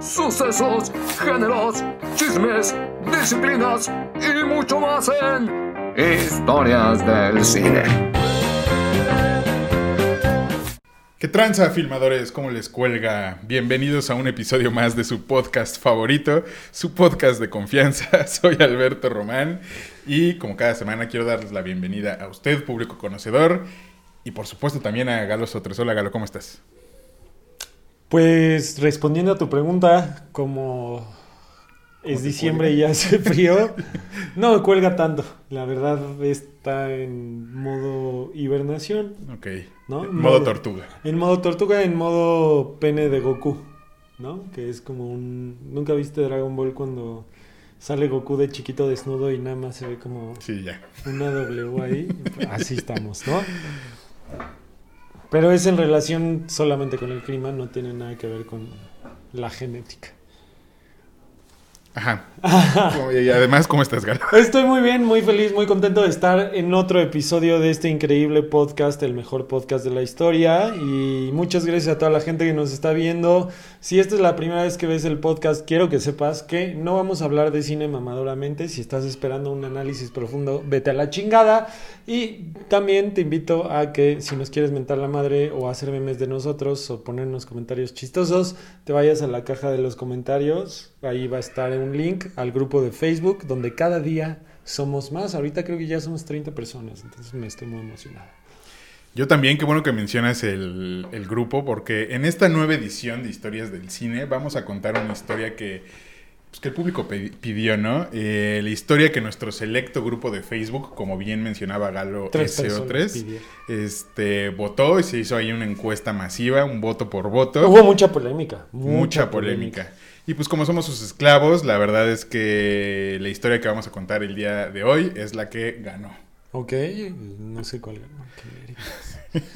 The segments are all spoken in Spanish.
sucesos, géneros, chismes, disciplinas y mucho más en Historias del Cine. ¿Qué tranza, filmadores? ¿Cómo les cuelga? Bienvenidos a un episodio más de su podcast favorito, su podcast de confianza. Soy Alberto Román y como cada semana quiero darles la bienvenida a usted, público conocedor, y por supuesto también a Galo Sotres. Hola Galo, ¿cómo estás? Pues respondiendo a tu pregunta, como es diciembre y ya hace frío, no me cuelga tanto. La verdad está en modo hibernación. Ok. ¿no? En modo tortuga. En modo tortuga, en modo pene de Goku, ¿no? Que es como un... ¿Nunca viste Dragon Ball cuando sale Goku de chiquito desnudo y nada más se ve como Sí, ya. una W ahí? Así estamos, ¿no? Pero es en relación solamente con el clima, no tiene nada que ver con la genética. Ajá. y además, ¿cómo estás, Galo? Estoy muy bien, muy feliz, muy contento de estar en otro episodio de este increíble podcast, el mejor podcast de la historia. Y muchas gracias a toda la gente que nos está viendo. Si esta es la primera vez que ves el podcast, quiero que sepas que no vamos a hablar de cine mamadoramente. Si estás esperando un análisis profundo, vete a la chingada. Y también te invito a que si nos quieres mentar la madre o hacer memes de nosotros o ponernos comentarios chistosos, te vayas a la caja de los comentarios. Ahí va a estar un link al grupo de Facebook donde cada día somos más. Ahorita creo que ya somos 30 personas, entonces me estoy muy emocionado. Yo también, qué bueno que mencionas el, el grupo, porque en esta nueva edición de Historias del Cine vamos a contar una historia que, pues, que el público pidió, ¿no? Eh, la historia que nuestro selecto grupo de Facebook, como bien mencionaba Galo Tres SO3, personas pidieron. este, votó y se hizo ahí una encuesta masiva, un voto por voto. Hubo mucha polémica. mucha polémica. Y pues como somos sus esclavos, la verdad es que la historia que vamos a contar el día de hoy es la que ganó. Ok, no sé cuál. ganó.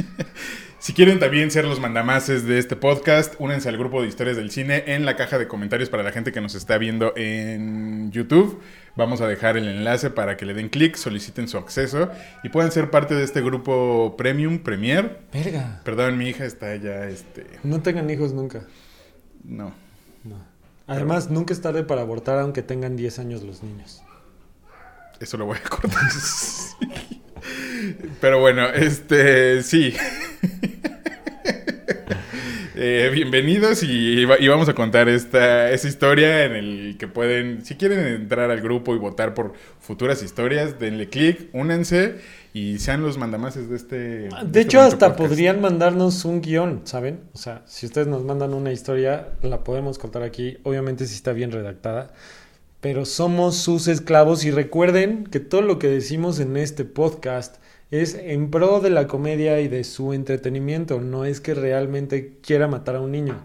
Si quieren también ser los mandamases de este podcast, únense al grupo de historias del cine en la caja de comentarios para la gente que nos está viendo en YouTube. Vamos a dejar el enlace para que le den clic, soliciten su acceso y puedan ser parte de este grupo Premium, Premier. Verga. Perdón, mi hija está ya, este... No tengan hijos nunca. No. Además, nunca es tarde para abortar aunque tengan 10 años los niños. Eso lo voy a cortar. Pero bueno, este, sí. Eh, bienvenidos y vamos a contar esta, esta historia en el que pueden, si quieren entrar al grupo y votar por futuras historias, denle clic, únanse y sean los mandamases de este. De este hecho, hasta podcast. podrían mandarnos un guion, ¿saben? O sea, si ustedes nos mandan una historia, la podemos contar aquí. Obviamente si está bien redactada. Pero somos sus esclavos y recuerden que todo lo que decimos en este podcast es en pro de la comedia y de su entretenimiento. No es que realmente quiera matar a un niño.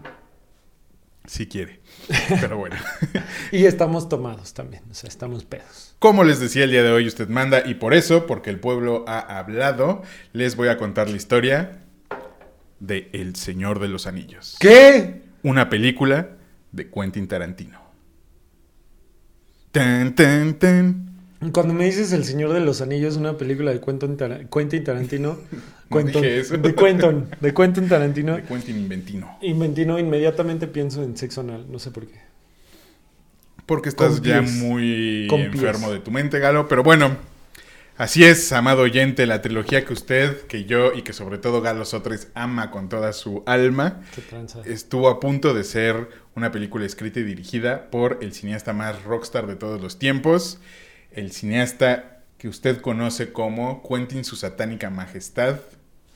Si quiere. Pero bueno. Y estamos tomados también, o sea, estamos pedos. Como les decía el día de hoy, usted manda y por eso, porque el pueblo ha hablado, les voy a contar la historia de El Señor de los Anillos. ¿Qué? Una película de Quentin Tarantino. Tan, tan, tan. Cuando me dices El Señor de los Anillos, una película de Quentin, Tar- Quentin Tarantino, No Quentin- dije eso. de Quentin, de Quentin Tarantino, De Quentin Inventino. Inventino, inmediatamente pienso en sexo anal, no sé por qué. Porque estás Con ya pies. muy Con enfermo pies. de tu mente, Galo. Pero bueno, así es, amado oyente, la trilogía que usted, que yo y que sobre todo Galo Sotres ama con toda su alma. Qué estuvo a punto de ser una película escrita y dirigida por el cineasta más rockstar de todos los tiempos, el cineasta que usted conoce como Quentin su satánica majestad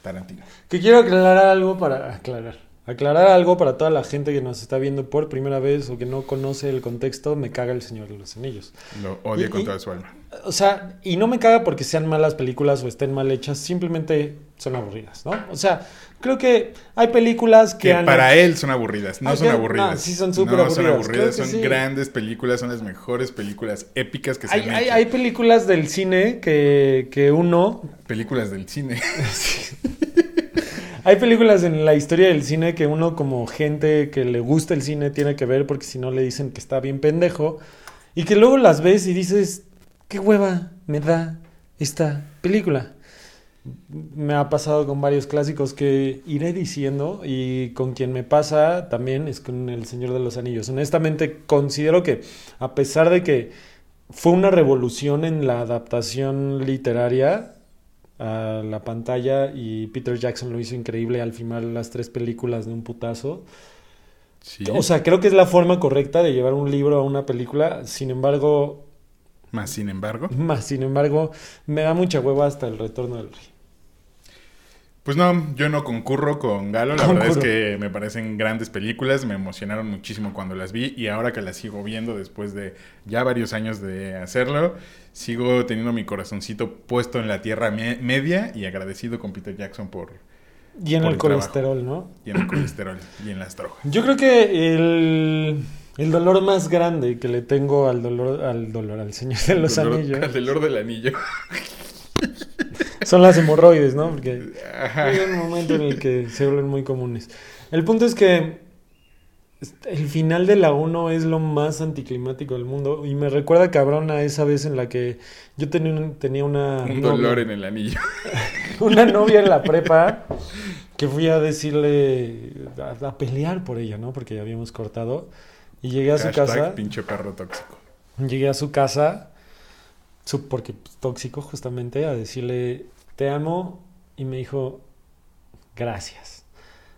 Tarantino. Que quiero aclarar algo para aclarar. Aclarar algo para toda la gente que nos está viendo por primera vez o que no conoce el contexto, me caga el Señor de los Anillos. Lo odia con toda su alma. O sea, y no me caga porque sean malas películas o estén mal hechas, simplemente son aburridas, ¿no? O sea, creo que hay películas que, Que han... para él son aburridas, no son que- aburridas. no, sí son súper No son aburridas, aburridas, creo que son sí. grandes películas, son las mejores películas épicas que se Hay, han hay, hecho. hay películas del cine que, que uno Películas del cine. Hay películas en la historia del cine que uno como gente que le gusta el cine tiene que ver porque si no le dicen que está bien pendejo y que luego las ves y dices, qué hueva me da esta película. me ha pasado con varios clásicos que iré diciendo y con quien me pasa también es con El Señor de los Anillos. Honestamente considero que a pesar de que fue una revolución en la adaptación literaria a la pantalla y Peter Jackson lo hizo increíble al filmar las tres películas de un putazo. Sí. O sea, creo que es la forma correcta de llevar un libro a una película. Sin embargo, Más sin embargo. más sin embargo, me da mucha hueva hasta el retorno del rey. Pues no, yo no concurro con Galo. La verdad es que me parecen grandes películas. Me emocionaron muchísimo cuando las vi. Y ahora que las sigo viendo después de ya varios años de hacerlo, sigo teniendo mi corazoncito puesto en la tierra me- media y agradecido con Peter Jackson por. Y en Por el el trabajo. colesterol, ¿no? Y en el colesterol y en las drogas. Yo creo que el, el dolor más grande que le tengo al dolor, al dolor, al Señor de los dolor- Anillos, El dolor del anillo. son las hemorroides, ¿no? Porque Ajá. hay un momento en el que se vuelven muy comunes. El punto es que el final de la 1 es lo más anticlimático del mundo y me recuerda cabrón a esa vez en la que yo tenía, un- tenía una Un novia- dolor en el anillo. una novia en la prepa que fui a decirle a, a pelear por ella, ¿no? Porque ya habíamos cortado y llegué a su Hashtag casa. pinche perro tóxico. Llegué a su casa, su- porque pues, tóxico justamente, a decirle, te amo, y me dijo, gracias.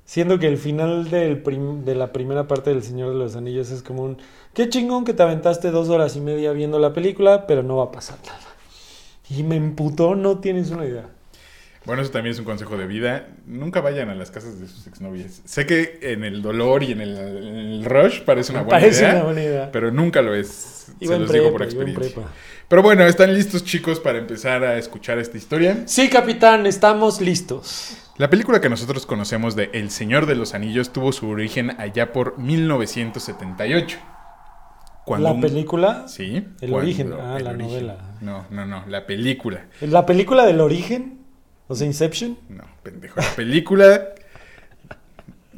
Siendo que el final del prim- de la primera parte del Señor de los Anillos es como un, qué chingón que te aventaste dos horas y media viendo la película, pero no va a pasar nada. Y me emputó, no tienes una idea. Bueno, eso también es un consejo de vida. Nunca vayan a las casas de sus exnovias. Sé que en el dolor y en el, en el rush parece una buena parece idea, una buena idea. pero nunca lo es. Iba Se los digo por experiencia. Pero bueno, ¿están listos chicos para empezar a escuchar esta historia? Sí, capitán, estamos listos. La película que nosotros conocemos de El Señor de los Anillos tuvo su origen allá por 1978. ¿La un- película? Sí. El cuando- origen, ah, el la origen. novela. No, no, no, la película. ¿La película del origen? O sea, Inception. No, pendejo. La película.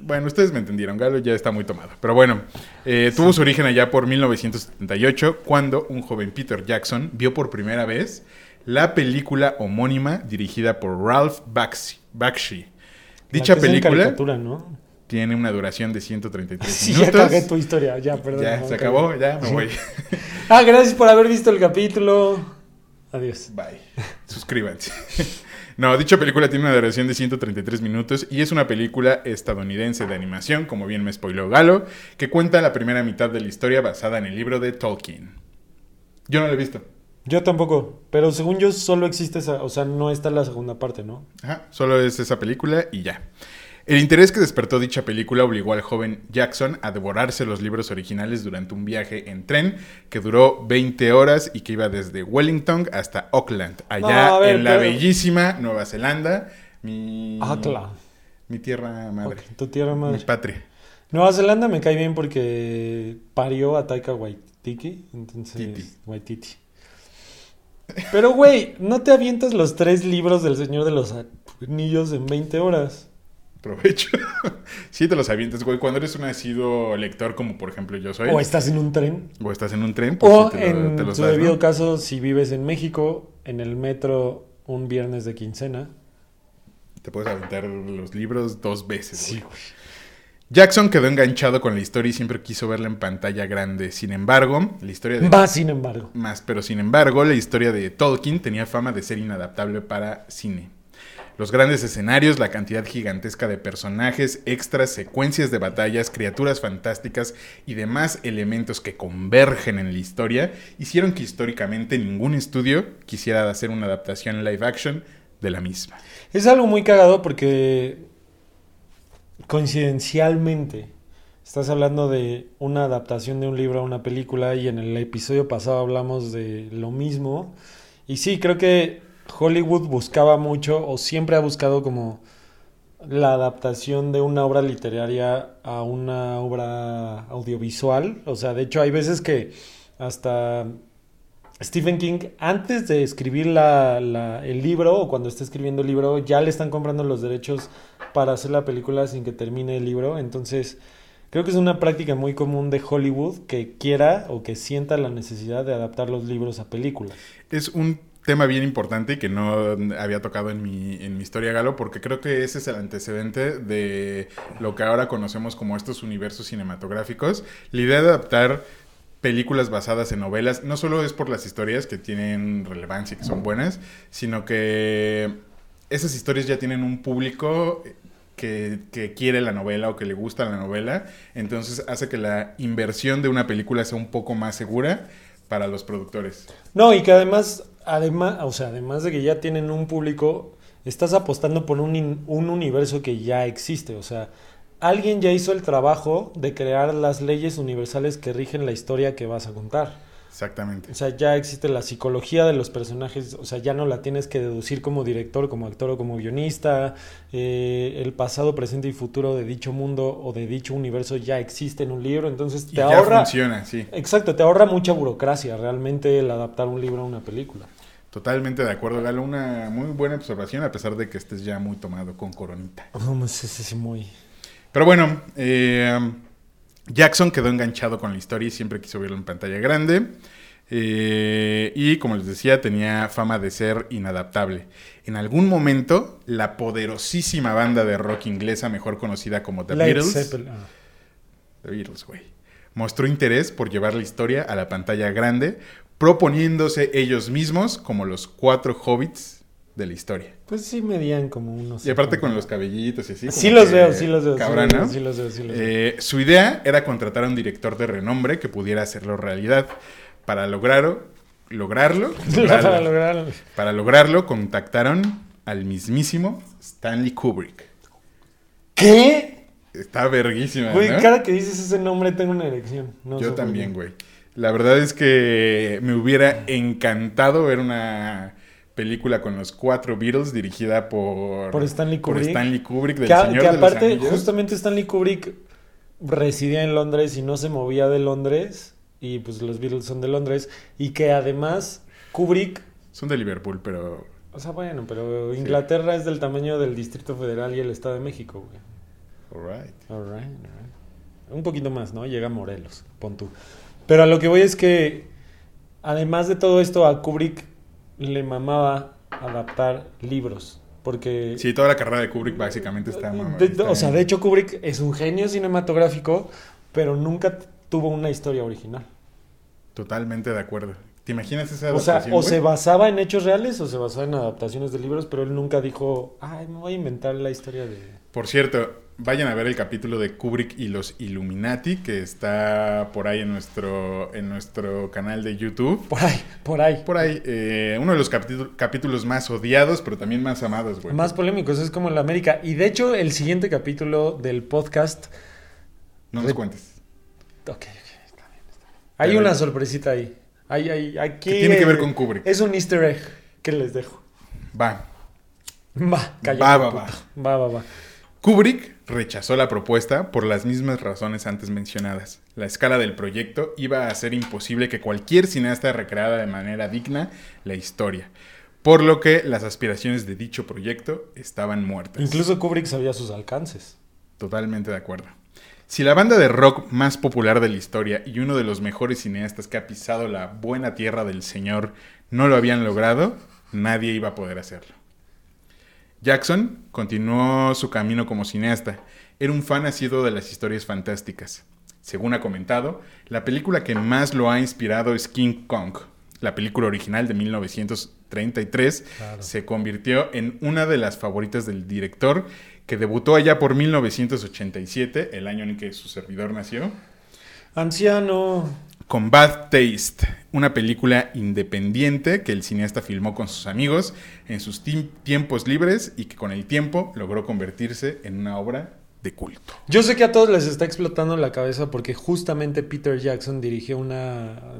Bueno, ustedes me entendieron, Galo ya está muy tomado. Pero bueno, eh, tuvo su origen allá por 1978, cuando un joven Peter Jackson vio por primera vez la película homónima dirigida por Ralph Bakshi. Dicha La que película ¿no? tiene una duración de 133 Sí, ya minutos. cagué tu historia. Ya, perdón. ya, no, se acabó, ya me voy. Ah, gracias por haber visto el capítulo. Adiós. Bye. Suscríbanse. No, dicha película tiene una duración de 133 minutos y es una película estadounidense de animación, como bien me spoiló Galo, que cuenta la primera mitad de la historia basada en el libro de Tolkien. Yo no lo he visto. Yo tampoco, pero según yo solo existe esa, o sea, no está la segunda parte, ¿no? Ajá, solo es esa película y ya. El interés que despertó dicha película obligó al joven Jackson a devorarse los libros originales durante un viaje en tren que duró 20 horas y que iba desde Wellington hasta Auckland, allá No, a ver, en la pero- bellísima Nueva Zelanda, mi, Auckland. mi tierra madre, Ok, tu tierra mi patria. Nueva Zelanda me cae bien porque parió a Taika Waititi, entonces Titi. Waititi. Pero güey, no te avientas los tres libros del Señor de los Anillos en 20 horas. Provecho. sí te los avientas, güey, cuando eres un nacido lector como por ejemplo yo soy. O estás en un tren. o estás en un tren, pues O sí te, lo- en te los su das, debido ¿no? caso, si vives en México, en el metro un viernes de quincena. Te puedes aventar los libros dos veces. Sí, güey. Jackson quedó enganchado con la historia y siempre quiso verla en pantalla grande. Sin embargo, la historia de... Va, sin embargo. Más, pero sin embargo, la historia de Tolkien tenía fama de ser inadaptable para cine. Los grandes escenarios, la cantidad gigantesca de personajes, extras, secuencias de batallas, criaturas fantásticas y demás elementos que convergen en la historia hicieron que históricamente ningún estudio quisiera hacer una adaptación live action de la misma. Es algo muy cagado porque coincidencialmente estás hablando de una adaptación de un libro a una película y en el episodio pasado hablamos de lo mismo. Y sí, creo que Hollywood buscaba mucho o siempre ha buscado como la adaptación de una obra literaria a una obra audiovisual. O sea, de hecho hay veces que hasta Stephen King, antes de escribir la- el libro o cuando está escribiendo el libro, ya le están comprando los derechos para hacer la película sin que termine el libro. Entonces, creo que es una práctica muy común de Hollywood que quiera o que sienta la necesidad de adaptar los libros a películas. Es un tema bien importante y que no había tocado en mi, en mi historia Galo, porque creo que ese es el antecedente de lo que ahora conocemos como estos universos cinematográficos. La idea de adaptar películas basadas en novelas no solo es por las historias que tienen relevancia y que son buenas, sino que esas historias ya tienen un público que, que, quiere la novela o que le gusta la novela, entonces hace que la inversión de una película sea un poco más segura para los productores. No, y que además, además, o sea, además de que ya tienen un público, estás apostando por un, un universo que ya existe, o sea, alguien ya hizo el trabajo de crear las leyes universales que rigen la historia que vas a contar. Exactamente. O sea, ya existe la psicología de los personajes, o sea, ya no la tienes que deducir como director, como actor o como guionista. Eh, el pasado, presente y futuro de dicho mundo o de dicho universo ya existe en un libro, entonces te y ya ahorra... funciona, sí. Exacto, te ahorra mucha burocracia realmente el adaptar un libro a una película. Totalmente de acuerdo, Galo. Una muy buena observación, a pesar de que estés ya muy tomado con coronita. Sí, sí, sí, muy... Pero bueno, eh, Jackson quedó enganchado con la historia y siempre quiso verlo en pantalla grande. Eh, y como les decía, tenía fama de ser inadaptable. En algún momento, la poderosísima banda de rock inglesa, mejor conocida como The Beatles, ah. The Beatles, güey, mostró interés por llevar la historia a la pantalla grande, proponiéndose ellos mismos como los cuatro hobbits de la historia. Pues sí medían como unos... Y aparte con los cabellitos y así. Sí los que veo, sí los veo. Cabrón, ¿no? Sí los veo, sí los veo. Eh, su idea era contratar a un director de renombre que pudiera hacerlo realidad. Para lograrlo, lograrlo, Para lograrlo. para lograrlo, contactaron al mismísimo Stanley Kubrick. ¿Qué? Está verguísima, Güey, ¿no? cada que dices ese nombre tengo una erección. No Yo también, güey. La verdad es que me hubiera encantado ver una película con los cuatro Beatles dirigida por, Por Stanley por Kubrick. Stanley Kubrick del Que, Señor que de los aparte, justamente Stanley Kubrick residía en Londres y no se movía de Londres. Y pues los Beatles son de Londres. Y que además Kubrick. Son de Liverpool, pero O sea, bueno, pero Inglaterra es del tamaño del Distrito Federal y el Estado de México, güey. alright. Alright, alright. Un poquito más, ¿no? Llega a Morelos, pon tú. Pero a lo que voy es que, además de todo esto, a Kubrick le mamaba adaptar libros. Porque. Sí, toda la carrera de Kubrick básicamente está... de- está o sea, de hecho, Kubrick es un genio cinematográfico, pero nunca tuvo una historia original. Totalmente de acuerdo. ¿Te imaginas esa O sea, adaptación, o güey? se basaba en hechos reales o se basaba en adaptaciones de libros, pero él nunca dijo, ay, me voy a inventar la historia de. Por cierto, vayan a ver el capítulo de Kubrick y los Illuminati que está por ahí en nuestro, en nuestro canal de YouTube. Por ahí, por ahí. Por ahí, eh, uno de los capítulos, más odiados, pero también más amados, güey. Más polémicos, es como en la América. Y de hecho, el siguiente capítulo del podcast. No nos cuentes. Ok, ok, está bien, está bien. Hay Pero- una sorpresita ahí. Hay, hay, aquí, Que tiene que ver con Kubrick. Es un easter egg que les dejo. Va. Va, cállate, Va, va, puto. va, va, va. Kubrick rechazó la propuesta por las mismas razones antes mencionadas. La escala del proyecto iba a hacer imposible que cualquier cineasta recreara de manera digna la historia, por lo que las aspiraciones de dicho proyecto estaban muertas. Incluso Kubrick sabía sus alcances. Totalmente de acuerdo. Si la banda de rock más popular de la historia y uno de los mejores cineastas que ha pisado la buena tierra del Señor no lo habían logrado, nadie iba a poder hacerlo. Jackson continuó su camino como cineasta. Era un fan nacido de las historias fantásticas. Según ha comentado, la película que más lo ha inspirado es King Kong. La película original de 1933 Claro. se convirtió en una de las favoritas del director que debutó allá por 1987, el año en que su servidor nació, Anciano. Con Bad Taste, una película independiente que el cineasta filmó con sus amigos en sus tiempos libres y que con el tiempo logró convertirse en una obra de culto. Yo sé que a todos les está explotando la cabeza porque justamente Peter Jackson dirigió una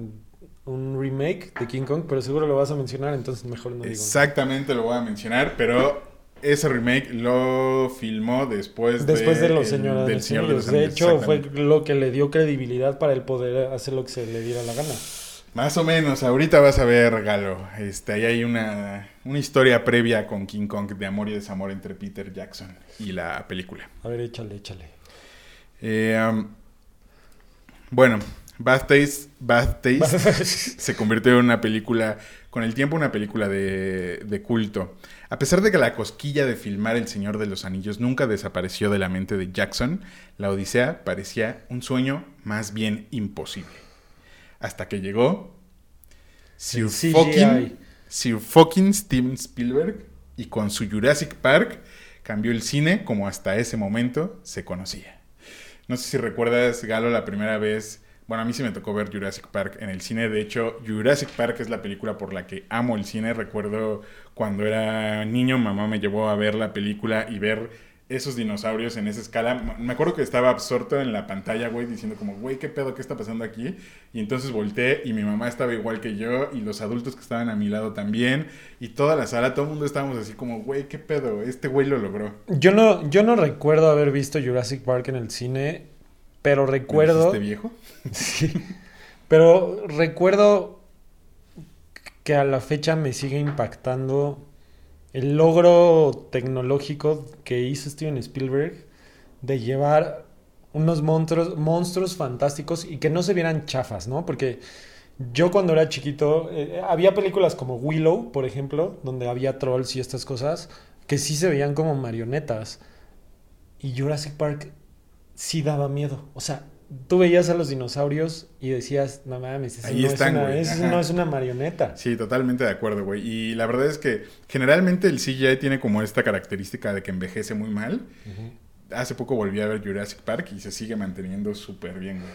un remake de King Kong, pero seguro lo vas a mencionar, entonces mejor no digo. Exactamente lo voy a mencionar, pero ese remake lo filmó después, Después de, los el- señores del Señor de los De hecho, fue lo que le dio credibilidad para el poder hacer lo que se le diera la gana. Más o menos, ahorita vas a ver, Galo. Este, ahí hay una, una historia previa con King Kong de amor y desamor entre Peter Jackson y la película. A ver, échale, échale. Eh, um, bueno, Bad Taste, Bad Taste se convirtió en una película con el tiempo una película de, de, culto. A pesar de que la cosquilla de filmar El Señor de los Anillos nunca desapareció de la mente de Jackson, la Odisea parecía un sueño más bien imposible. Hasta que llegó Sir fucking, Sir fucking Steven Spielberg y con su Jurassic Park cambió el cine como hasta ese momento se conocía. No sé si recuerdas, Galo, la primera vez bueno, a mí sí me tocó ver Jurassic Park en el cine. De hecho, Jurassic Park es la película por la que amo el cine. Recuerdo cuando era niño, mamá me llevó a ver la película y ver esos dinosaurios en esa escala. Me acuerdo que estaba absorto en la pantalla, güey, diciendo como, güey, ¿qué pedo? ¿Qué está pasando aquí? Y entonces volteé y mi mamá estaba igual que yo y los adultos que estaban a mi lado también. Y toda la sala, todo el mundo estábamos así como, güey, ¿qué pedo? Este güey lo logró. Yo no, yo no recuerdo haber visto Jurassic Park en el cine. Pero recuerdo. ¿Este viejo? sí. Pero recuerdo que a la fecha me sigue impactando el logro tecnológico que hizo Steven Spielberg de llevar unos monstruos, monstruos fantásticos y que no se vieran chafas, ¿no? Porque yo cuando era chiquito, eh, había películas como Willow, por ejemplo, donde había trolls y estas cosas, que sí se veían como marionetas. Y Jurassic Park sí daba miedo. O sea, tú veías a los dinosaurios y decías, no mames, eso, no, es una, eso no, es una, marioneta. Sí, totalmente de acuerdo, güey. Y la verdad es que generalmente el CGI tiene como esta característica de que envejece muy mal. Hace poco volví a ver Jurassic Park y se sigue manteniendo súper bien, güey.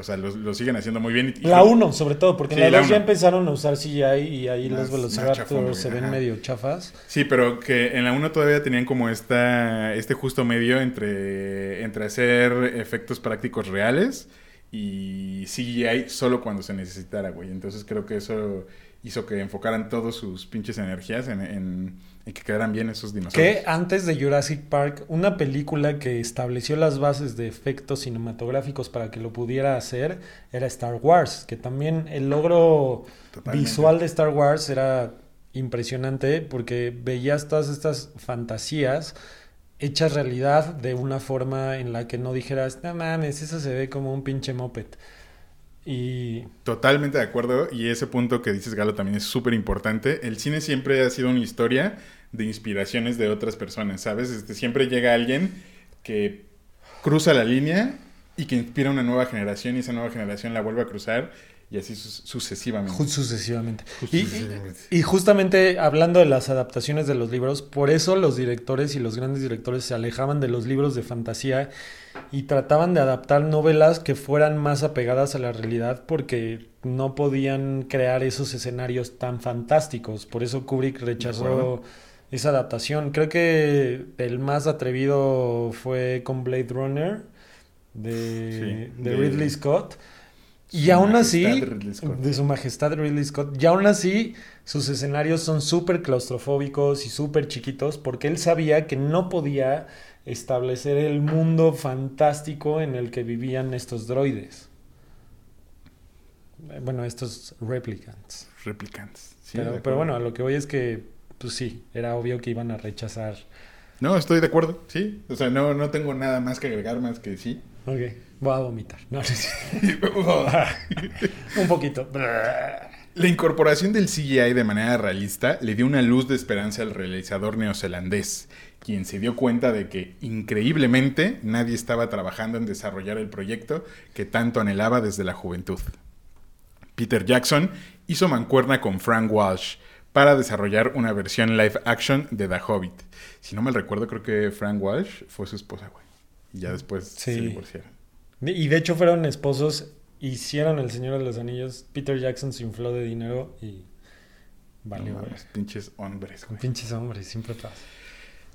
O sea, lo, siguen haciendo muy bien. la 1, sobre todo, porque en la 2 ya empezaron a usar CGI y ahí los Velociraptors se ven medio chafas. Sí, pero que en la 1 todavía tenían como esta, este justo medio entre, entre hacer efectos prácticos reales y CGI solo cuando se necesitara, güey. Entonces creo que eso hizo que enfocaran todas sus pinches energías en y que quedaran bien esos dinosaurios. Que antes de Jurassic Park, una película que estableció las bases de efectos cinematográficos para que lo pudiera hacer era Star Wars, que también el logro visual de Star Wars era impresionante porque veías todas estas fantasías hechas realidad de una forma en la que no dijeras, no mames, eso se ve como un pinche moped. Y... Totalmente de acuerdo. Y ese punto que dices, Galo, también es súper importante. El cine siempre ha sido una historia de inspiraciones de otras personas, ¿sabes? Este, siempre llega alguien que cruza la línea y que inspira una nueva generación y esa nueva generación la vuelve a cruzar y así sucesivamente. Sucesivamente. Y, justamente hablando de las adaptaciones de los libros, por eso los directores y los grandes directores se alejaban de los libros de fantasía y trataban de adaptar novelas que fueran más apegadas a la realidad porque no podían crear esos escenarios tan fantásticos. Por eso Kubrick rechazó esa adaptación. Creo que el más atrevido fue con Blade Runner de, de Ridley Scott y aún así, de su majestad Ridley Scott, y aún así sus escenarios son súper claustrofóbicos y súper chiquitos porque él sabía que no podía establecer el mundo fantástico en el que vivían estos droides. Bueno, estos replicants. Replicants. pero, pero bueno, a lo que voy es que, pues sí, era obvio que iban a rechazar. No, estoy de acuerdo, sí. O sea, no, no tengo nada más que agregar más que sí. Ok. Voy a vomitar. Un poquito. La incorporación del CGI de manera realista le dio una luz de esperanza al realizador neozelandés, quien se dio cuenta de que, increíblemente, nadie estaba trabajando en desarrollar el proyecto que tanto anhelaba desde la juventud. Peter Jackson hizo mancuerna con Frank Walsh para desarrollar una versión live action de The Hobbit. Si no me recuerdo, creo que Frank Walsh fue su esposa, güey. Y ya después se divorciaron. Y de hecho fueron esposos, hicieron El Señor de los Anillos. Peter Jackson se infló de dinero y valió. No, pinches hombres. Con pinches hombres, siempre pasa.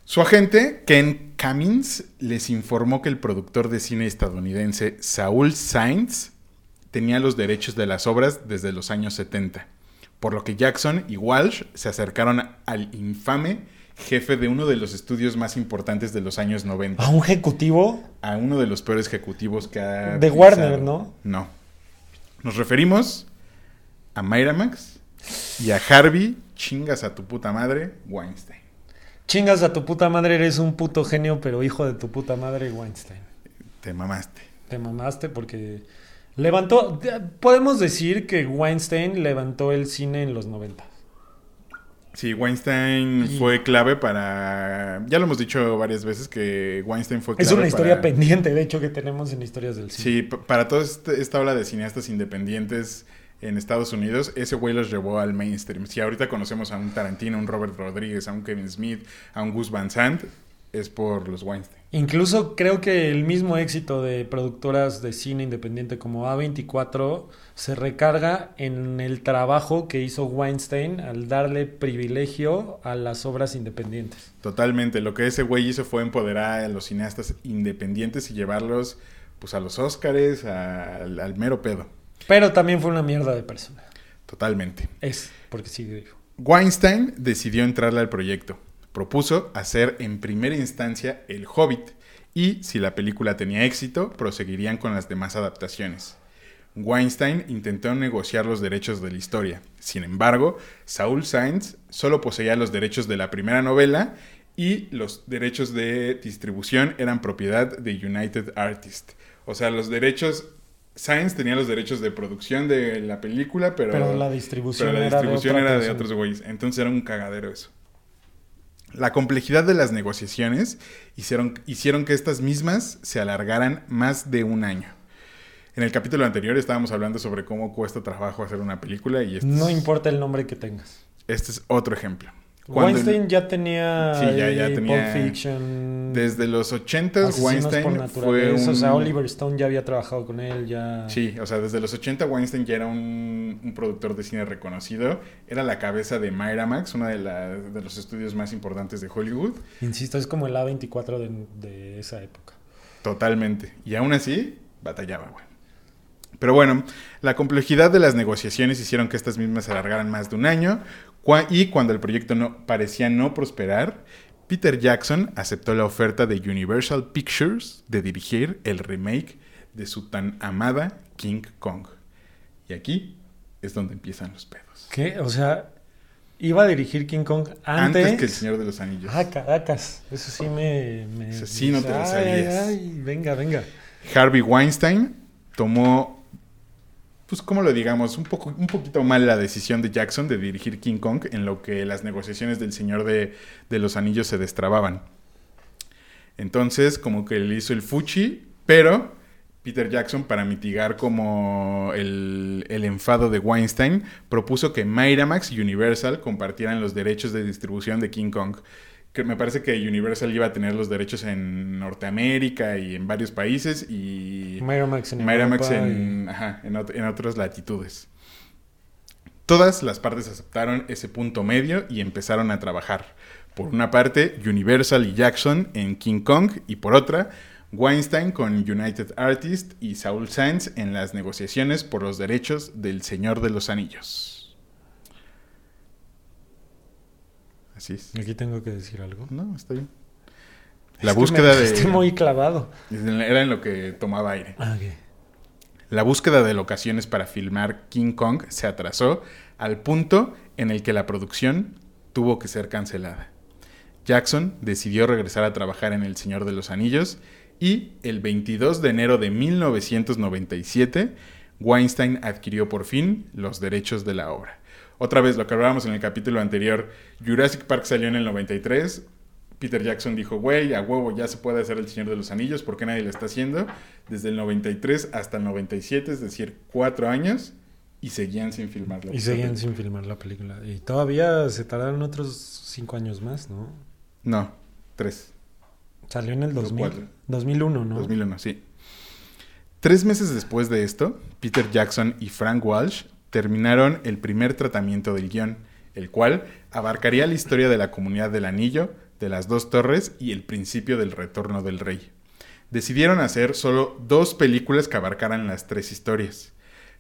Su agente, Ken Cummins, les informó que el productor de cine estadounidense Saul Sainz tenía los derechos de las obras desde los años 70, por lo que Jackson y Walsh se acercaron al infame jefe de uno de los estudios más importantes de los años 90. ¿A un ejecutivo? A uno de los peores ejecutivos que ha... De Warner, ¿no? No. Nos referimos a Miramax y a Harvey, chingas a tu puta madre, Weinstein. Chingas a tu puta madre, eres un puto genio, pero hijo de tu puta madre, Weinstein. Te mamaste. Te mamaste porque Levantó, podemos decir que Weinstein levantó el cine en los 90. Sí, Weinstein Y- fue clave para... Ya lo hemos dicho varias veces que Weinstein fue clave Es una historia para- pendiente, de hecho, que tenemos en historias del cine. Sí, para toda este- esta ola de cineastas independientes en Estados Unidos, ese güey los llevó al mainstream. Si ahorita conocemos a un Tarantino, a un Robert Rodríguez, a un Kevin Smith, a un Gus Van Sant, es por los Weinstein. Incluso creo que el mismo éxito de productoras de cine independiente como A24 se recarga en el trabajo que hizo Weinstein al darle privilegio a las obras independientes. Totalmente. Lo que ese güey hizo fue empoderar a los cineastas independientes y llevarlos pues a los Óscares, al, al mero pedo. Pero también fue una mierda de persona. Totalmente. Es, porque sí digo. Weinstein decidió entrarle al proyecto. Propuso hacer en primera instancia El Hobbit y, si la película tenía éxito, proseguirían con las demás adaptaciones. Weinstein intentó negociar los derechos de la historia. Sin embargo, Saul Sainz solo poseía los derechos de la primera novela y los derechos de distribución eran propiedad de United Artists. O sea, los derechos... Sainz tenía los derechos de producción de la película, pero, Pero la distribución pero la era de distribución era de otros güeyes. Entonces era un cagadero eso. La complejidad de las negociaciones hicieron, hicieron que estas mismas se alargaran más de un año. En el capítulo anterior estábamos hablando sobre cómo cuesta trabajo hacer una película y este, No es, importa el nombre que tengas. este es otro ejemplo. Cuando- Weinstein ya tenía, Sí, ya- ya tenía- Pulp Fiction, desde los 80 Asesinos Weinstein por fue un... O sea, Oliver Stone ya había trabajado con él, ya... Sí, o sea, desde los 80 Weinstein ya era un, un productor de cine reconocido. Era la cabeza de Miramax, uno de, la- de los estudios más importantes de Hollywood. Insisto, es como el A24 de, de esa época. Totalmente. Y aún así, batallaba, güey. Pero bueno, la complejidad de las negociaciones hicieron que estas mismas se alargaran más de un año. Y cuando el proyecto no, parecía no prosperar, Peter Jackson aceptó la oferta de Universal Pictures de dirigir el remake de su tan amada King Kong. Y aquí es donde empiezan los pedos. ¿Qué? O sea, iba a dirigir King Kong antes... Antes que El Señor de los Anillos. Ah, caracas. Eso sí me... me Eso sí no te lo Ay, sabías. ay, venga, venga. Harvey Weinstein tomó, pues como lo digamos, un, poco, un poquito mal la decisión de Jackson de dirigir King Kong, en lo que las negociaciones del Señor de, de los Anillos se destrababan. Entonces, como que le hizo el fuchi, pero Peter Jackson, para mitigar como el, el enfado de Weinstein, propuso que Miramax y Universal compartieran los derechos de distribución de King Kong. Que me parece que Universal iba a tener los derechos en Norteamérica y en varios países y Miramax en Miramax Europa en, ajá, en, ot- en otras latitudes. Todas las partes aceptaron ese punto medio y empezaron a trabajar. Por una parte, Universal y Jackson en King Kong y por otra, Weinstein con United Artists y Saul Sainz en las negociaciones por los derechos del Señor de los Anillos. Así es. y- Aquí tengo que decir algo. No, está bien. Es La que búsqueda me de... dejaste muy clavado. Era en lo que tomaba aire. Ah. La búsqueda de locaciones para filmar King Kong se atrasó al punto en el que la producción tuvo que ser cancelada. Jackson decidió regresar a trabajar en El Señor de los Anillos y el 22 de enero de 1997 Weinstein adquirió por fin los derechos de la obra. Otra vez lo que hablábamos en el capítulo anterior, Jurassic Park salió en el 93, Peter Jackson dijo, güey, a huevo ya se puede hacer El Señor de los Anillos, ¿por qué nadie lo está haciendo? Desde el 93 hasta el 97, es decir, cuatro años, y seguían sin filmarla. Y seguían sin filmar la película. Y todavía se tardaron otros cinco años más, ¿no? No, tres. Salió en el Los 2000, cuatro. 2001, ¿no? 2001, sí. Tres meses después de esto, Peter Jackson y Frank Walsh terminaron el primer tratamiento del guion, el cual abarcaría la historia de la comunidad del anillo, de las dos torres y el principio del retorno del rey. Decidieron hacer solo dos películas que abarcaran las tres historias.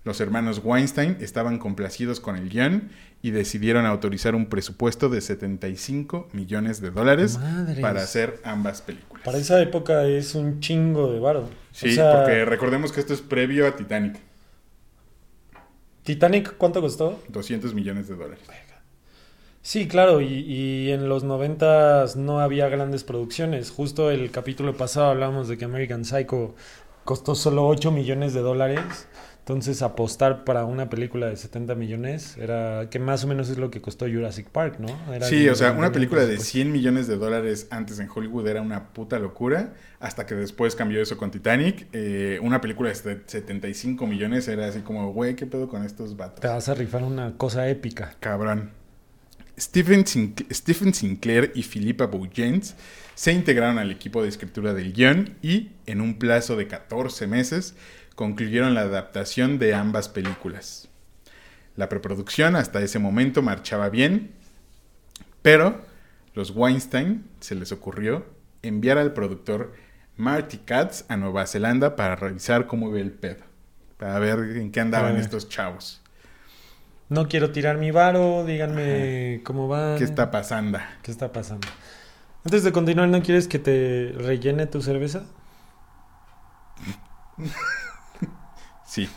Los hermanos Weinstein estaban complacidos con el guion y decidieron autorizar un presupuesto de 75 millones de dólares para hacer ambas películas. Para esa época es un chingo de varo. Sí, O sea, porque recordemos que esto es previo a Titanic. Titanic, ¿cuánto costó? 200 millones de dólares. Sí, claro, y, y en los noventas no había grandes producciones. Justo el capítulo pasado hablábamos de que American Psycho costó solo 8 millones de dólares. Entonces apostar para una película de 70 millones era que más o menos es lo que costó Jurassic Park, ¿no? Era Sí, o sea, una película de presupuesto. 100 millones de dólares antes en Hollywood era una puta locura, hasta que después cambió eso con Titanic. Eh, una película de 75 millones era así como, güey, ¿qué pedo con estos Te vatos? vas a rifar una cosa épica. Cabrón. Stephen, Sinclair, Stephen Sinclair y Philippa Boujens se integraron al equipo de escritura del guion y, en un plazo de 14 meses, concluyeron la adaptación de ambas películas. La preproducción hasta ese momento marchaba bien, pero los Weinstein se les ocurrió enviar al productor Marty Katz a Nueva Zelanda para revisar cómo iba el pedo, para ver en qué andaban Ah. estos chavos, No quiero tirar mi varo, díganme cómo va. qué está pasando. ¿Qué está pasando? Antes de continuar, ¿no quieres que te rellene tu cerveza? Sí,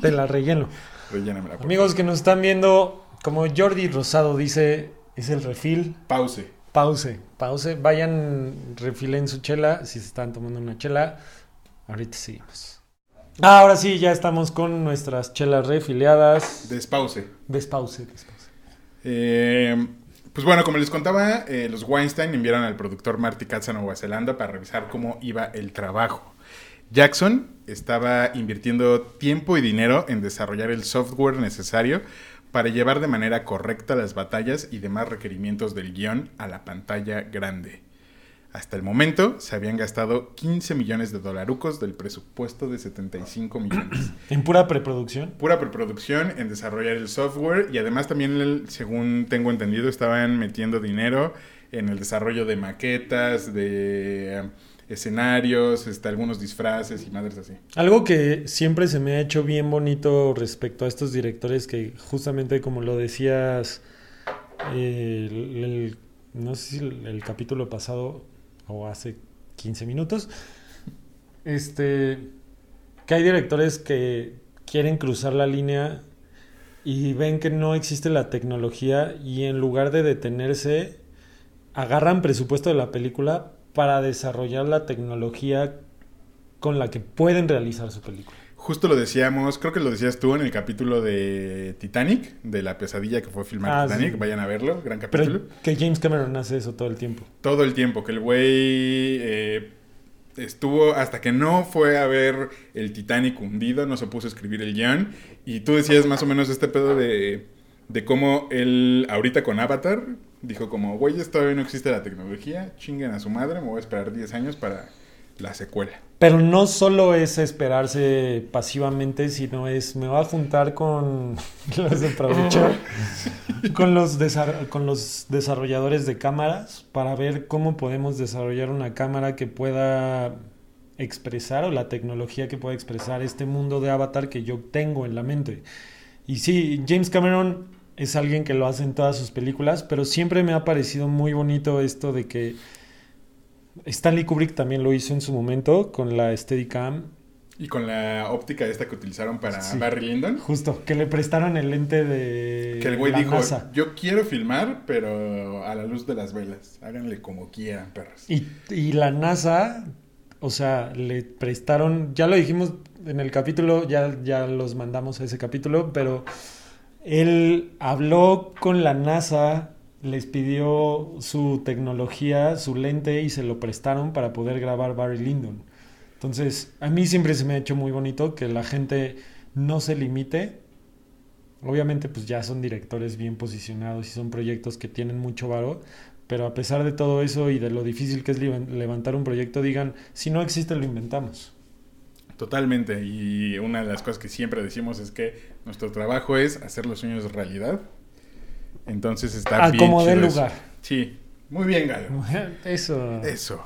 Te la relleno. rellénamela. Amigos favor. que nos están viendo, como Jordi Rosado dice, es el refil. Pause. Pause, pause. Vayan, refilen su chela. Si se están tomando una chela, ahorita seguimos. Ah, ahora sí, ya estamos con nuestras chelas refiliadas. Despause. Despause, despause. Eh, pues bueno, como les contaba, eh, los Weinstein enviaron al productor Marty Katz a Nueva Zelanda para revisar cómo iba el trabajo. Jackson estaba invirtiendo tiempo y dinero en desarrollar el software necesario para llevar de manera correcta las batallas y demás requerimientos del guion a la pantalla grande. Hasta el momento se habían gastado 15 millones de dolarucos del presupuesto de 75 millones. En pura preproducción. pura preproducción en desarrollar el software y además también, según tengo entendido, estaban metiendo dinero en el desarrollo de maquetas, de escenarios, este, algunos disfraces y madres así. Algo que siempre se me ha hecho bien bonito respecto a estos directores que justamente como lo decías, el- no sé si el, el capítulo pasado o hace 15 minutos, este, que hay directores que quieren cruzar la línea y ven que no existe la tecnología y en lugar de detenerse, agarran presupuesto de la película para desarrollar la tecnología con la que pueden realizar su película. Justo lo decíamos, creo que lo decías tú en el capítulo de Titanic, de la pesadilla que fue filmar Ah, Titanic, sí. vayan a verlo, gran capítulo. Pero que James Cameron hace eso todo el tiempo. todo el tiempo, que el güey eh, estuvo hasta que no fue a ver el Titanic hundido, no se puso a escribir el guion. Y tú decías más o menos este pedo de, de cómo él ahorita con Avatar dijo como, güeyes, todavía no existe la tecnología, chinguen a su madre, me voy a esperar 10 años para la secuela. Pero no solo es esperarse pasivamente, sino es me voy a juntar con los de production, con los, con los desarrolladores de cámaras para ver cómo podemos desarrollar una cámara que pueda expresar o la tecnología que pueda expresar este mundo de Avatar que yo tengo en la mente. Y sí, James Cameron es alguien que lo hace en todas sus películas, pero siempre me ha parecido muy bonito esto de que Stanley Kubrick también lo hizo en su momento con la Steadicam. Y con la óptica esta que utilizaron para Sí. Barry Lyndon, Justo, que le prestaron el lente de que el güey dijo, NASA. yo quiero filmar, pero a la luz de las velas, háganle como quieran, perros. Y, y la NASA, o sea, le prestaron, ya lo dijimos en el capítulo, ya, ya los mandamos a ese capítulo, pero él habló con la NASA, les pidió su tecnología, su lente y se lo prestaron para poder grabar Barry Lyndon. Entonces, a mí siempre se me ha hecho muy bonito que la gente no se limite. Obviamente, pues ya son directores bien posicionados y son proyectos que tienen mucho varo, pero a pesar de todo eso y de lo difícil que es levan- levantar un proyecto, digan, si no existe, lo inventamos. Totalmente. Y una de las cosas que siempre decimos es que nuestro trabajo es hacer los sueños realidad. Entonces está A bien como eso. lugar. Sí, muy bien, Galo. Eso. Eso.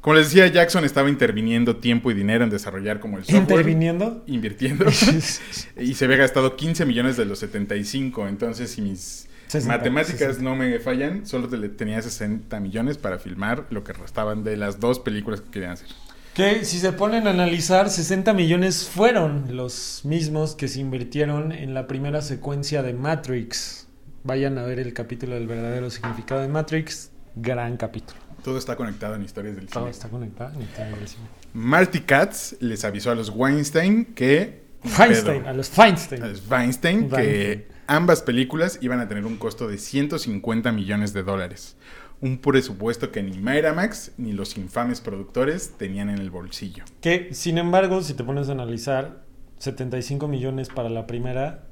Como les decía, Jackson estaba interviniendo tiempo y dinero en desarrollar como el software. Interviniendo. Invirtiendo. y se había gastado 15 millones de los 75. Entonces, si mis 60, matemáticas 60. no me fallan, solo te- tenía 60 millones para filmar lo que restaban de las dos películas que querían hacer. Que si se ponen a analizar, 60 millones fueron los mismos que se invirtieron en la primera secuencia de Matrix. Vayan a ver el capítulo del verdadero significado de Matrix. Gran capítulo. Todo está conectado en historias del Todo cine. está conectado. en historia del cine. Marty Katz les avisó a los Weinstein que... Feinstein, Pedro, a los Feinstein. a los Weinstein que Weinstein. ambas películas iban a tener un costo de 150 millones de dólares. Un presupuesto que ni Miramax ni los infames productores tenían en el bolsillo. Que, sin embargo, si te pones a analizar, 75 millones para la primera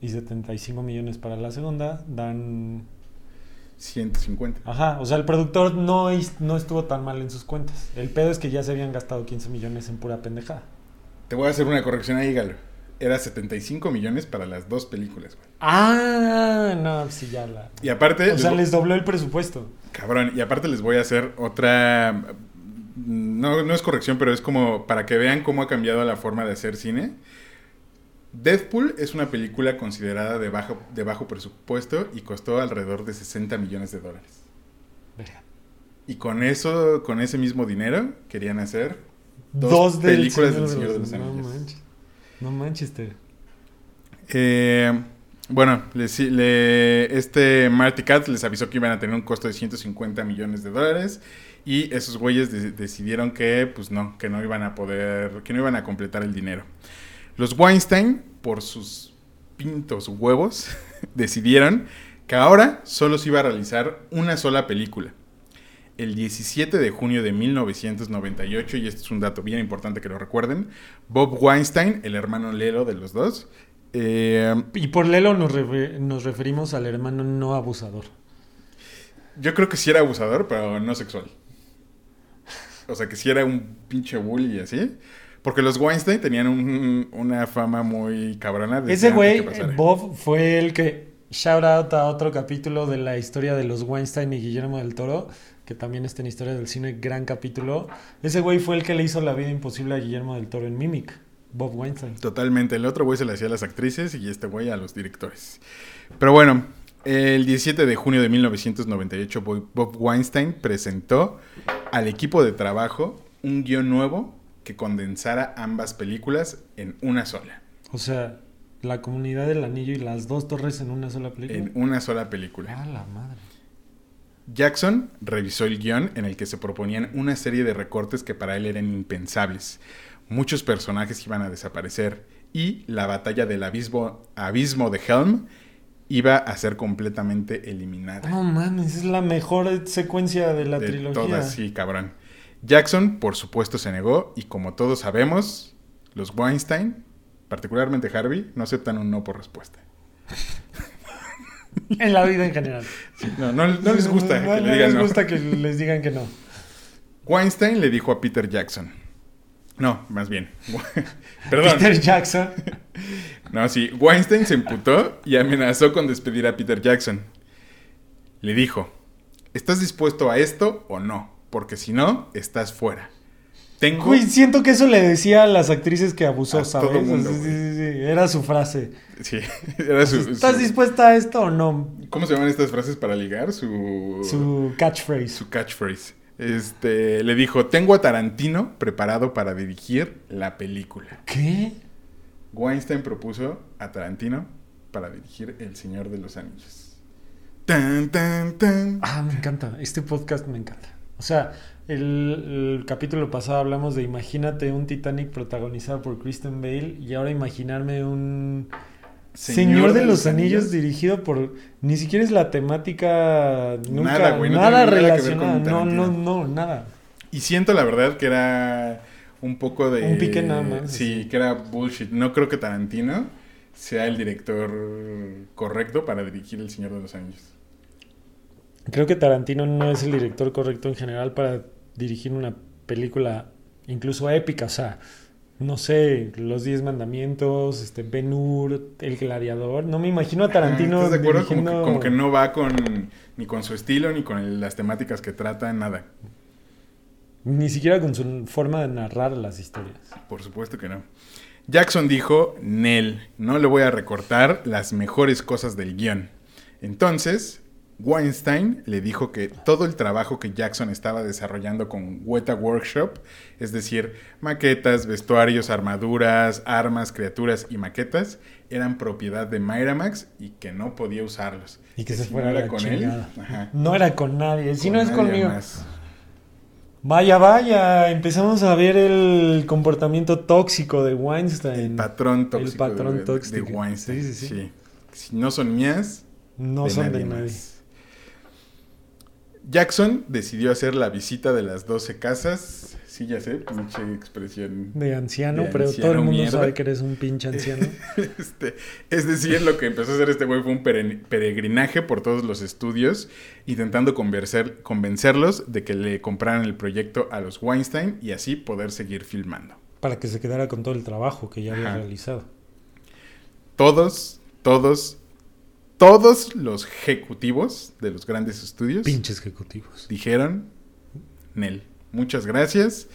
y 75 millones para la segunda dan... 150. Ajá, o sea, el productor no, no estuvo tan mal en sus cuentas. El pedo es que ya se habían gastado 15 millones en pura pendejada. Te voy a hacer una corrección ahí, Galo. Era 75 millones para las dos películas, güey. Ah, no, sí, ya la... Y aparte... O sea, les- dobló el presupuesto. Cabrón, y aparte les voy a hacer otra... No, no es corrección, pero es como para que vean cómo ha cambiado la forma de hacer cine. Deadpool es una película considerada de bajo, de bajo presupuesto y costó alrededor de 60 millones de dólares. Verga. Y con eso, con ese mismo dinero, querían hacer dos, Dos películas del Señor de los- Anillos. manches. No manches, te... Eh, bueno, les- le- este Marty Katz les avisó que iban a tener un costo de 150 millones de dólares y esos güeyes de- decidieron que, pues no, que no iban a poder, que no iban a completar el dinero. Los Weinstein, por sus pintos huevos, decidieron que ahora solo se iba a realizar una sola película. El 17 de junio de 1998, y este es un dato bien importante que lo recuerden, Bob Weinstein, el hermano Lelo de los dos, eh, Y por Lelo nos, refe- nos referimos al hermano no abusador. yo creo que sí era abusador, pero no sexual. O sea, que sí era un pinche bully y así. Porque los Weinstein tenían un- una fama muy cabrona. Ese güey. Bob, fue el que shout out a otro capítulo de la historia de los Weinstein y Guillermo del Toro, que también está en Historia del Cine, gran capítulo. Ese güey fue el que le hizo la vida imposible a Guillermo del Toro en Mimic, Bob Weinstein. Totalmente. El otro güey se le hacía a las actrices y este güey a los directores. Pero bueno, el 17 de junio de 1998, Bob Weinstein presentó al equipo de trabajo un guion nuevo que condensara ambas películas en una sola. O sea, la comunidad del anillo y las dos torres en una sola película. En una sola película. Ah, la madre. Jackson revisó el guion en el que se proponían una serie de recortes que para él eran impensables. Muchos personajes iban a desaparecer y la batalla del abismo, abismo de Helm iba a ser completamente eliminada. No mames, es la mejor secuencia de la de trilogía. todas, sí, cabrón. Jackson, por supuesto, se negó y como todos sabemos, los Weinstein, particularmente Harvey, no aceptan un no por respuesta. En la vida en general. No, no, no les gusta No, que no le digan les gusta que les digan que no. Weinstein le dijo a Peter Jackson. No, más bien. Perdón. Peter Jackson. No, sí. Weinstein se emputó y amenazó con despedir a Peter Jackson. Le dijo, ¿estás dispuesto a esto o no? Porque si no, estás fuera. Tengo... Güey, siento que eso le decía a las actrices que abusó, A ¿sabes? todo mundo, Sí, sí, sí, sí, Era su frase. Sí, era su... ¿Estás su- dispuesta a esto o no? ¿Cómo se llaman estas frases para ligar? Su... Su catchphrase. su catchphrase. Este, le dijo, tengo a Tarantino preparado para dirigir la película. ¿Qué? Weinstein propuso a Tarantino para dirigir El Señor de los Anillos. Tan, tan, tan. Ah, me encanta. Este podcast me encanta. O sea, el, el capítulo pasado hablamos de imagínate un Titanic protagonizado por Kristen Bale y ahora imaginarme un Señor, de, los Anillos, dirigido por ni siquiera es la temática nunca Nada, güey, no nada tiene nada que ver relacionada. con No, no, no, nada. Y siento la verdad que era un poco de... Un pique nada más, Sí, sí. que era bullshit. No creo que Tarantino sea el director correcto para dirigir El Señor de los Anillos. Creo que Tarantino no es el director correcto en general para dirigir una película incluso épica, o sea, no sé, Los Diez Mandamientos, este Ben Hur, El Gladiador, no me imagino a Tarantino Ah, ¿Estás de acuerdo? Como que, dirigiendo- como que no va con ni con su estilo, ni con el- las temáticas que trata, nada. ni siquiera con su forma de narrar las historias. Por supuesto que no. Jackson dijo, Nel, no le voy a recortar las mejores cosas del guion. Entonces, Weinstein le dijo que todo el trabajo que Jackson estaba desarrollando con Weta Workshop, es decir, maquetas, vestuarios, armaduras, armas, criaturas y maquetas, eran propiedad de Miramax y que no podía usarlos. Y que se si fuera no era con chingada. él, ajá, No era con nadie, si con no es nadie conmigo. más. Vaya, vaya, empezamos a ver el comportamiento tóxico de Weinstein. El patrón tóxico El patrón de, tóxico. de Weinstein. Sí, sí, sí. Si no son mías, No de son nadie de más. Jackson decidió hacer la visita de las 12 casas. Sí, ya sé, pinche expresión. De anciano, De pero anciano todo el mundo mierda. sabe que eres un pinche anciano. Este, es decir, lo que empezó a hacer este güey fue un pere- peregrinaje por todos los estudios, intentando convencer- convencerlos de que le compraran el proyecto a los Weinstein y así poder seguir filmando. para que se quedara con todo el trabajo que ya había Ajá. realizado. Todos, todos, todos los ejecutivos de los grandes estudios Pinches ejecutivos. dijeron, Nel, muchas gracias,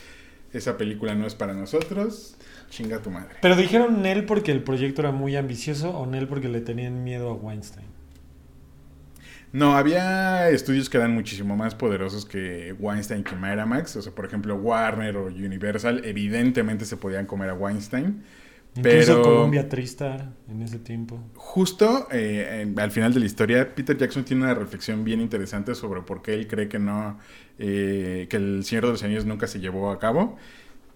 esa película no es para nosotros, chinga tu madre. Pero dijeron Nel porque el proyecto era muy ambicioso o Nel porque le tenían miedo a Weinstein. No, había estudios que eran muchísimo más poderosos que Weinstein que Miramax. O sea, por ejemplo, Warner o Universal evidentemente se podían comer a Weinstein. Incluso Pero- Columbia Tristar en ese tiempo. Justo eh, en- al final de la historia, Peter Jackson tiene una reflexión bien interesante sobre por qué él cree que no, eh, que el Señor de los Anillos nunca se llevó a cabo.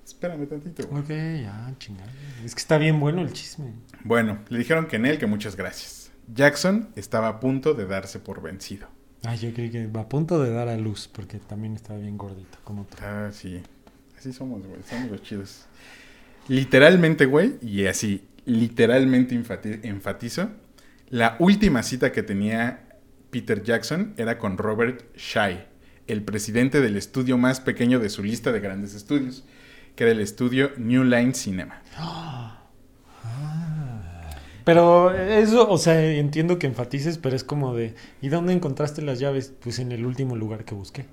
Espérame tantito. güey. Ok, ya, chingada. Es que está bien bueno el chisme. Bueno, le dijeron que en él que muchas gracias. Jackson estaba a punto de darse por vencido. Ay, yo creí que va a punto de dar a luz porque también estaba bien gordito, como tú. Ah, sí. Así somos, güey. Somos los chidos. Literalmente, güey, y así, literalmente enfati- enfatizo, la última cita que tenía Peter Jackson era con Robert Shai, el presidente del estudio más pequeño de su lista de grandes estudios, que era el estudio New Line Cinema. Pero eso, o sea, entiendo que enfatices, pero es como de, ¿y dónde encontraste las llaves? Pues en el último lugar que busqué.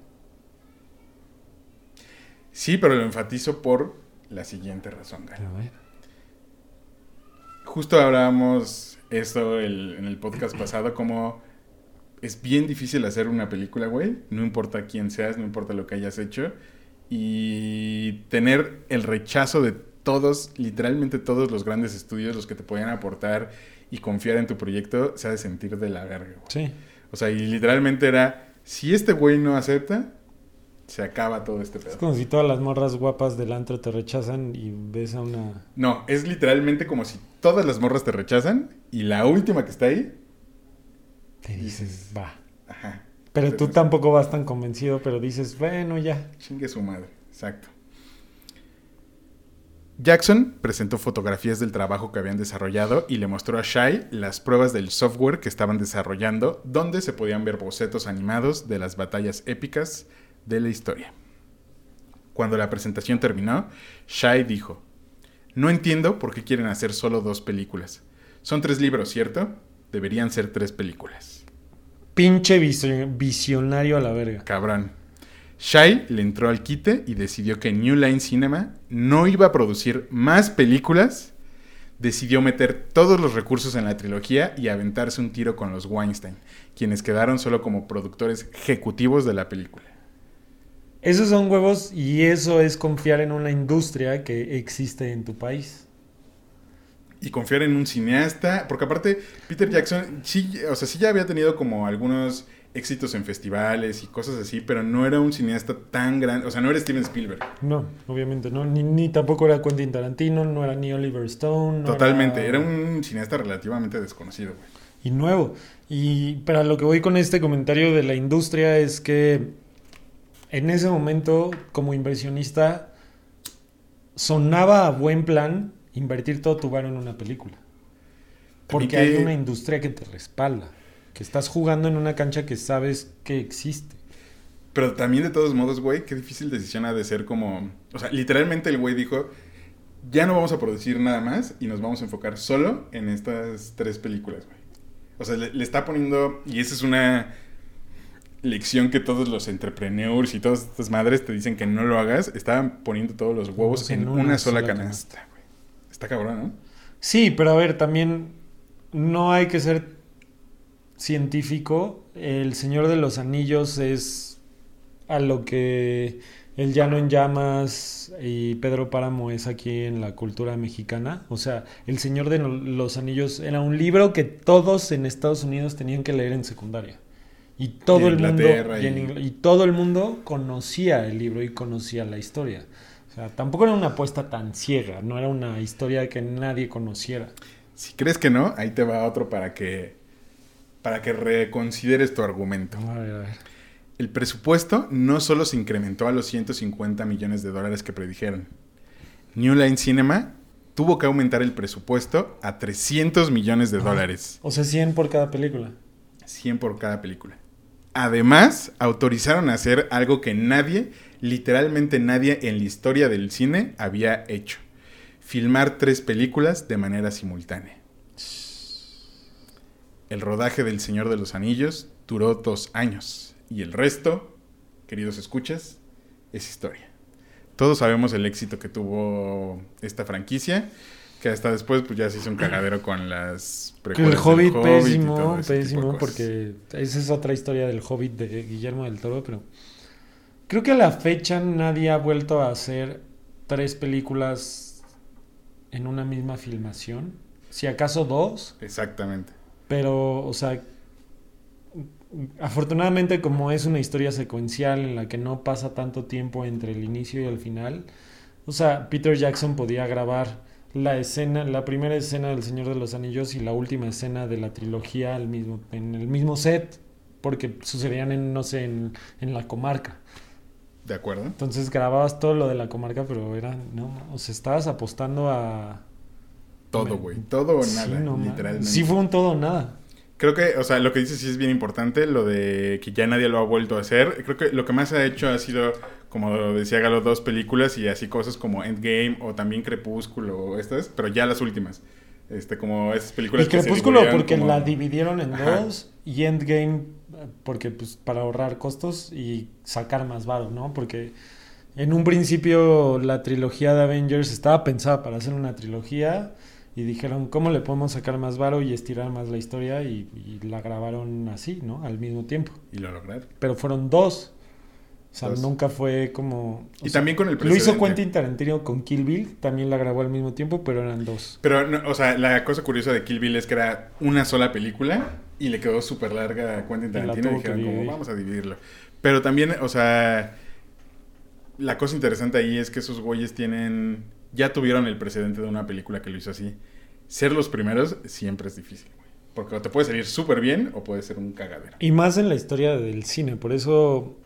Sí, pero lo enfatizo por la siguiente razón, Gary. A ver. Justo hablábamos esto el- en el podcast pasado, como es bien difícil hacer una película, güey. No importa quién seas, no importa lo que hayas hecho. Y tener el rechazo de todos, literalmente todos los grandes estudios, los que te podían aportar y confiar en tu proyecto, se ha de sentir de la verga, güey. Sí. O sea, y literalmente era, si este güey no acepta, se acaba todo este Es pedo. como si todas las morras guapas del antro te rechazan y ves a una... No, es literalmente como si todas las morras te rechazan y la última que está ahí, Te dices, va. ajá. Pero tú tampoco vas tan convencido, pero dices, bueno, ya. Chingue su madre, exacto. Jackson presentó fotografías del trabajo que habían desarrollado y le mostró a Shai las pruebas del software que estaban desarrollando, donde se podían ver bocetos animados de las batallas épicas de la historia. Cuando la presentación terminó, Shai dijo, No entiendo por qué quieren hacer solo dos películas. Son tres libros, ¿cierto? Deberían ser tres películas. Pinche visio- visionario a la verga. Cabrón. Shai le entró al quite y decidió que New Line Cinema no iba a producir más películas. Decidió meter todos los recursos en la trilogía y aventarse un tiro con los Weinstein, quienes quedaron solo como productores ejecutivos de la película. Esos son huevos y eso es confiar en una industria que existe en tu país. Y confiar en un cineasta, porque aparte Peter Jackson sí, o sea, sí ya había tenido como algunos éxitos en festivales y cosas así, pero no era un cineasta tan grande, o sea, no era Steven Spielberg. No, obviamente no. Ni, ni tampoco era Quentin Tarantino, no era ni Oliver Stone. no Totalmente, era un cineasta relativamente desconocido, güey. y nuevo. Y pero a lo que voy con este comentario de la industria es que en ese momento, como inversionista, sonaba a buen plan invertir todo tu varo en una película. Porque que- hay una industria que te respalda, que estás jugando en una cancha que sabes que existe. Pero también de todos modos, güey, qué difícil decisión ha de ser como... O sea, literalmente el güey dijo, ya no vamos a producir nada más y nos vamos a enfocar solo en estas tres películas, güey. O sea, le, le está poniendo... Y esa es una lección que todos los entrepreneurs y todas estas madres te dicen que no lo hagas. Estaban poniendo todos los huevos en, una, sola, canasta, güey. Está cabrón, ¿no? Sí, pero a ver, también no hay que ser científico. El Señor de los Anillos es a lo que El Llano en Llamas y Pedro Páramo es aquí en la cultura mexicana. O sea, El Señor de los Anillos era un libro que todos en Estados Unidos tenían que leer en secundaria. Y todo Y el mundo Inglaterra y, en y- Ingl- y todo el mundo conocía el libro y conocía la historia. O sea, tampoco era una apuesta tan ciega, no era una historia que nadie conociera. Si crees que no, ahí te va otro para que, para que reconsideres tu argumento. A ver, a ver. El presupuesto no solo se incrementó a los 150 millones de dólares que predijeron. New Line Cinema tuvo que aumentar el presupuesto a 300 millones de dólares. O sea, 100 por cada película. 100 por cada película. Además, autorizaron a hacer algo que nadie, literalmente nadie en la historia del cine había hecho. Filmar tres películas de manera simultánea. El rodaje del Señor de los Anillos duró dos años. Y el resto, queridos escuchas, es historia. Todos sabemos el éxito que tuvo esta franquicia. Que hasta después pues ya se hizo un cagadero con las el precuelas del Hobbit, todo pésimo, pésimo, porque esa es otra historia del Hobbit de Guillermo del Toro, pero creo que a la fecha nadie ha vuelto a hacer tres películas en una misma filmación. Si acaso dos, Exactamente. pero, o sea, afortunadamente como es una historia secuencial en la que no pasa tanto tiempo entre el inicio y el final, o sea, Peter Jackson podía grabar la escena, la primera escena del Señor de los Anillos y la última escena de la trilogía al mismo, en el mismo set, porque sucedían en, no sé, en, en la comarca. ¿De acuerdo? Entonces grababas todo lo de la comarca, pero era, no, o sea, estabas apostando a... Todo, güey. Todo o Sí, nada, no ma- literalmente. Sí fue un todo o nada. Creo que, o sea, lo que dices sí es bien importante, lo de que ya nadie lo ha vuelto a hacer. Creo que lo que más ha hecho ha sido, como decía Galo, dos películas y así cosas como Endgame o también Crepúsculo o estas, pero ya las últimas. Este, como esas películas Y que Crepúsculo porque como- la dividieron en Ajá. dos y Endgame porque pues para ahorrar costos y sacar más varo, ¿no? Porque en un principio la trilogía de Avengers estaba pensada para hacer una trilogía y dijeron cómo le podemos sacar más varo y estirar más la historia y, y la grabaron así, ¿no? Al mismo tiempo. Y lo lograron. Pero fueron dos. O sea, nunca fue como... Y sea, también con el Lo hizo precedente. Quentin Tarantino con Kill Bill, también la grabó al mismo tiempo, pero eran dos. Pero, no, o sea, la cosa curiosa de Kill Bill es que era una sola película y le quedó súper larga a Quentin Y Tarantino y que dijeron como, vamos a dividirlo. Pero también, o sea, la cosa interesante ahí es que esos güeyes tienen, ya tuvieron el precedente de una película que lo hizo así. Ser los primeros siempre es difícil, güey. Porque o te puede salir súper bien o puede ser un cagadero. Y más en la historia del cine, por eso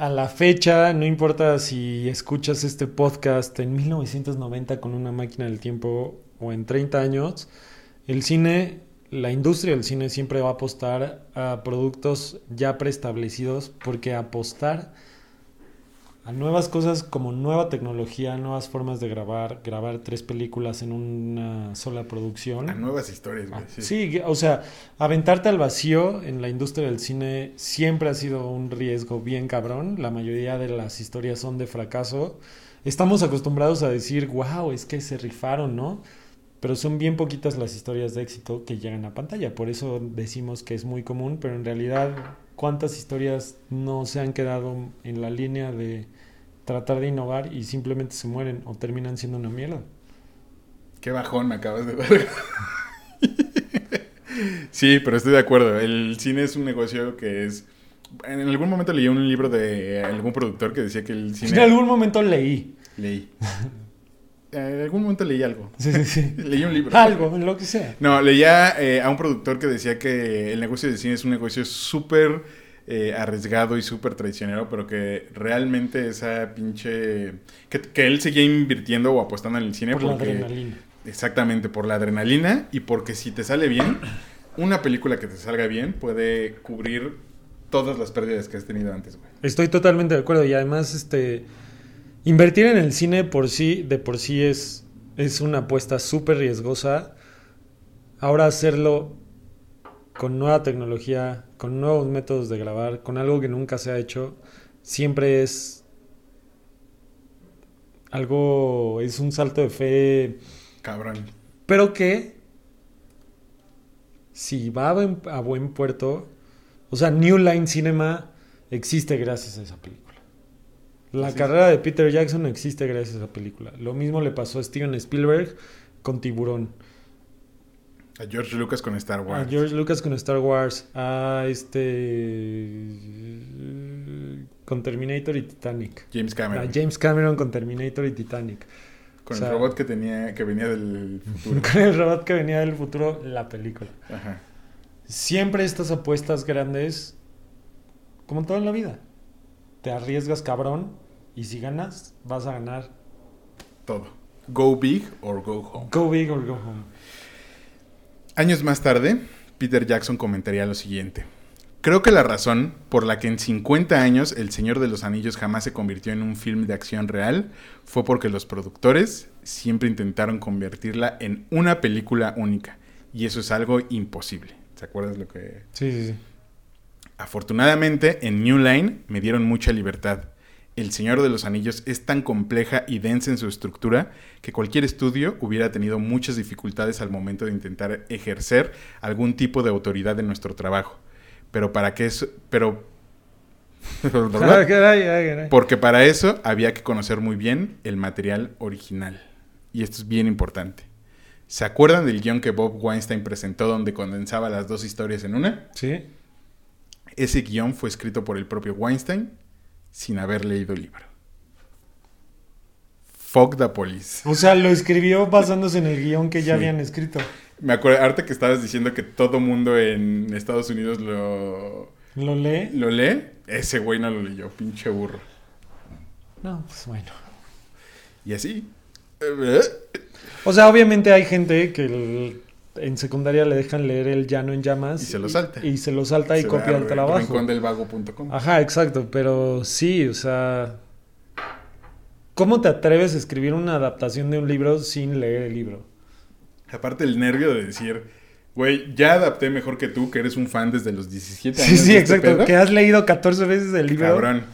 a la fecha, no importa si escuchas este podcast en 1990 con una máquina del tiempo o en 30 años, el cine, la industria del cine siempre va a apostar a productos ya preestablecidos porque apostar a nuevas cosas como nueva tecnología, nuevas formas de grabar, grabar tres películas en una sola producción. A nuevas historias, güey. Ah, sí. Sí, o sea, aventarte al vacío en la industria del cine siempre ha sido un riesgo bien cabrón. La mayoría de las historias son de fracaso. Estamos acostumbrados a decir, wow, es que se rifaron, ¿no? Pero son bien poquitas las historias de éxito que llegan a pantalla. Por eso decimos que es muy común, pero en realidad, ¿cuántas historias no se han quedado en la línea de tratar de innovar y simplemente se mueren o terminan siendo una mierda? Qué bajón me acabas de dar. sí, pero estoy de acuerdo. El cine es un negocio que es... En algún momento leí un libro de algún productor que decía que el cine... En algún momento leí. Leí. En algún momento leí algo. Sí, sí, sí. Leí un libro. Algo, lo que sea. No, leía eh, a un productor que decía que el negocio del cine es un negocio súper eh, arriesgado y súper traicionero, pero que realmente esa pinche... Que, que él seguía invirtiendo o apostando en el cine Por la porque... adrenalina. Exactamente, por la adrenalina y porque si te sale bien, una película que te salga bien puede cubrir todas las pérdidas que has tenido antes, güey. Estoy totalmente de acuerdo y además este invertir en el cine por sí de por sí es es una apuesta súper riesgosa. Ahora hacerlo con nueva tecnología, con nuevos métodos de grabar, con algo que nunca se ha hecho, siempre es algo es un salto de fe Cabrón. pero que si va a buen, a buen puerto, o sea, New Line Cinema existe gracias a esa película. La Así es. carrera de Peter Jackson existe gracias a esa película. Lo mismo le pasó a Steven Spielberg con Tiburón. A George Lucas con Star Wars. A George Lucas con Star Wars. A este. Con Terminator y Titanic. James Cameron. A James Cameron con Terminator y Titanic. con o sea- el robot que tenía que venía del futuro. Con el robot que venía del futuro, la película. Ajá. Siempre estas apuestas grandes, como todo en la vida, te arriesgas cabrón y si ganas, vas a ganar. Todo. Go big or go home. Go big or go home. Años más tarde, Peter Jackson comentaría lo siguiente. Creo que la razón por la que en 50 años El Señor de los Anillos jamás se convirtió en un film de acción real fue porque los productores siempre intentaron convertirla en una película única. Y eso es algo imposible. ¿Se acuerdas lo que...? Sí, sí, sí. Afortunadamente, en New Line me dieron mucha libertad. El Señor de los Anillos es tan compleja y densa en su estructura que cualquier estudio hubiera tenido muchas dificultades al momento de intentar ejercer algún tipo de autoridad en nuestro trabajo. Pero para que eso, pero Ah, caray. porque para eso había que conocer muy bien el material original. Y esto es bien importante. ¿Se acuerdan del guion que Bob Weinstein presentó donde condensaba las dos historias en una? Sí. Ese guion fue escrito por el propio Weinstein sin haber leído el libro. Fuck the police. O sea, lo escribió basándose en el guion que ya Sí. habían escrito. Me acuerdo, ahorita que estabas diciendo que todo mundo en Estados Unidos lo, ¿Lo lee? lo lee, ese güey no lo leyó, pinche burro. No, pues bueno. Y así. O sea, obviamente hay gente que en secundaria le dejan leer el llano en llamas. Y se lo salta. Y, se lo salta y copia el trabajo. rincondelvago.com. Ajá, exacto, pero sí, o sea, ¿cómo te atreves a escribir una adaptación de un libro sin leer el libro? Aparte el nervio de decir, güey, ya adapté mejor que tú, que eres un fan desde los 17 Sí, años. sí, de este exacto, pedo. que has leído 14 veces el libro. Cabrón.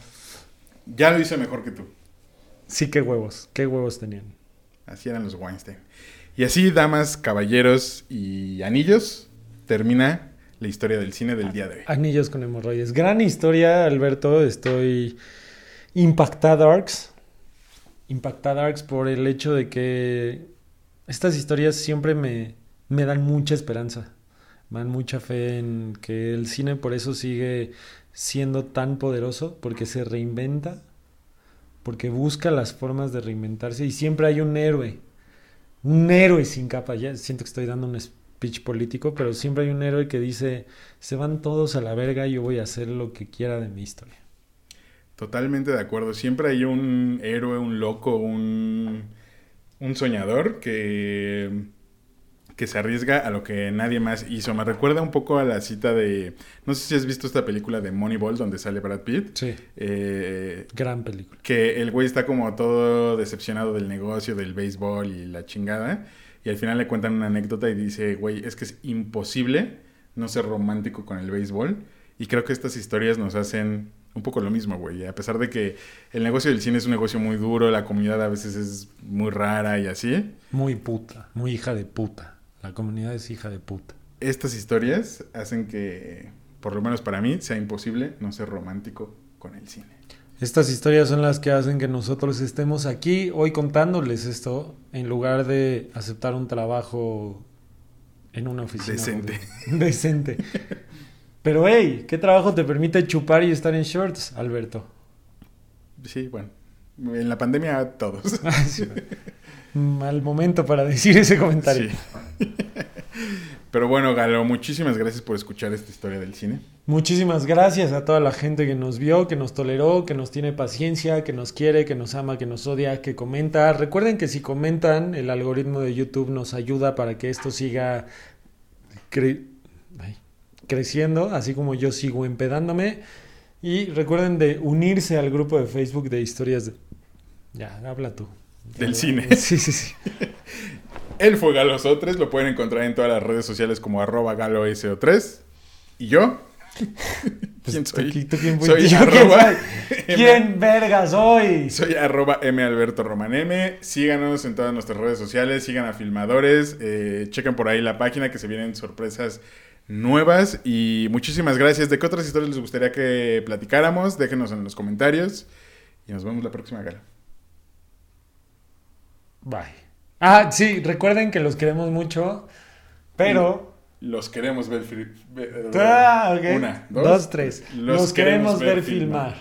Ya lo hice mejor que tú. Sí, qué huevos, qué huevos tenían. Así eran los Weinstein. Y así, damas, caballeros y anillos, termina la historia del cine del día de hoy. Anillos con hemorroides. Gran historia, Alberto, estoy impactadarks. Impactadarks por el hecho de que estas historias siempre me, me dan mucha esperanza. Me dan mucha fe en que el cine por eso sigue siendo tan poderoso, porque se reinventa, porque busca las formas de reinventarse y siempre hay un héroe. Un héroe sin capa. Ya siento que estoy dando un speech político, pero siempre hay un héroe que dice, se van todos a la verga, yo voy a hacer lo que quiera de mi historia. Totalmente de acuerdo. Siempre hay un héroe, un loco, un, un soñador que, que se arriesga a lo que nadie más hizo. Me recuerda un poco a la cita de... No sé si has visto esta película de Moneyball donde sale Brad Pitt. Sí, Eh, gran película. que el güey está como todo decepcionado del negocio, del béisbol y la chingada. Y al final le cuentan una anécdota y dice, güey, es que es imposible no ser romántico con el béisbol. Y creo que estas historias nos hacen un poco lo mismo, güey. A pesar de que el negocio del cine es un negocio muy duro, la comunidad a veces es muy rara y así. Muy puta, muy hija de puta. La comunidad es hija de puta. Estas historias hacen que, por lo menos para mí, sea imposible no ser romántico con el cine. Estas historias son las que hacen que nosotros estemos aquí hoy contándoles esto en lugar de aceptar un trabajo en una oficina. Decente. Decente. Pero hey, ¿qué trabajo te permite chupar y estar en shorts, Alberto? Sí, bueno. En la pandemia todos. Mal momento para decir ese comentario. Sí. Pero bueno, Galo, muchísimas gracias por escuchar esta historia del cine. Muchísimas gracias a toda la gente que nos vio, que nos toleró, que nos tiene paciencia, que nos quiere, que nos ama, que nos odia, que comenta. Recuerden que si comentan, el algoritmo de YouTube nos ayuda para que esto siga cre- ay, creciendo, así como yo sigo empedándome. Y recuerden de unirse al grupo de Facebook de historias de... Ya, habla tú. Del cine. Sí, sí, sí. Él fue Galo Sotres, lo pueden encontrar en todas las redes sociales como arroba galoso3. ¿Y yo? ¿Quién Pues, quién soy quién arroba soy? ¿Quién verga soy? Soy arroba M Alberto Roman M. Síganos en todas nuestras redes sociales, sigan a Filmadores, eh, chequen por ahí la página que se vienen sorpresas nuevas y muchísimas gracias. ¿De qué otras historias les gustaría que platicáramos? Déjenos en los comentarios y nos vemos la próxima gala. Bye. Ah, sí, recuerden que los queremos mucho. Pero... Los queremos ver... Ah, ok. Una, dos, dos, tres. Los, queremos, ver filmar.